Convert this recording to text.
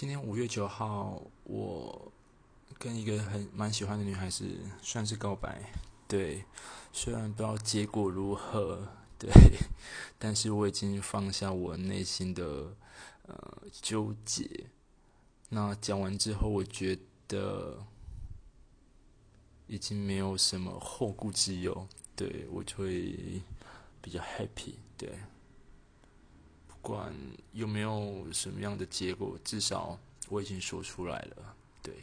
今天五月九号，我跟一个很蛮喜欢的女孩子算是告白，对，虽然不知道结果如何，对，但是我已经放下我内心的呃纠结。那讲完之后，我觉得已经没有什么后顾之忧，对我就会比较 happy，对。不管有没有什么样的结果，至少我已经说出来了。对。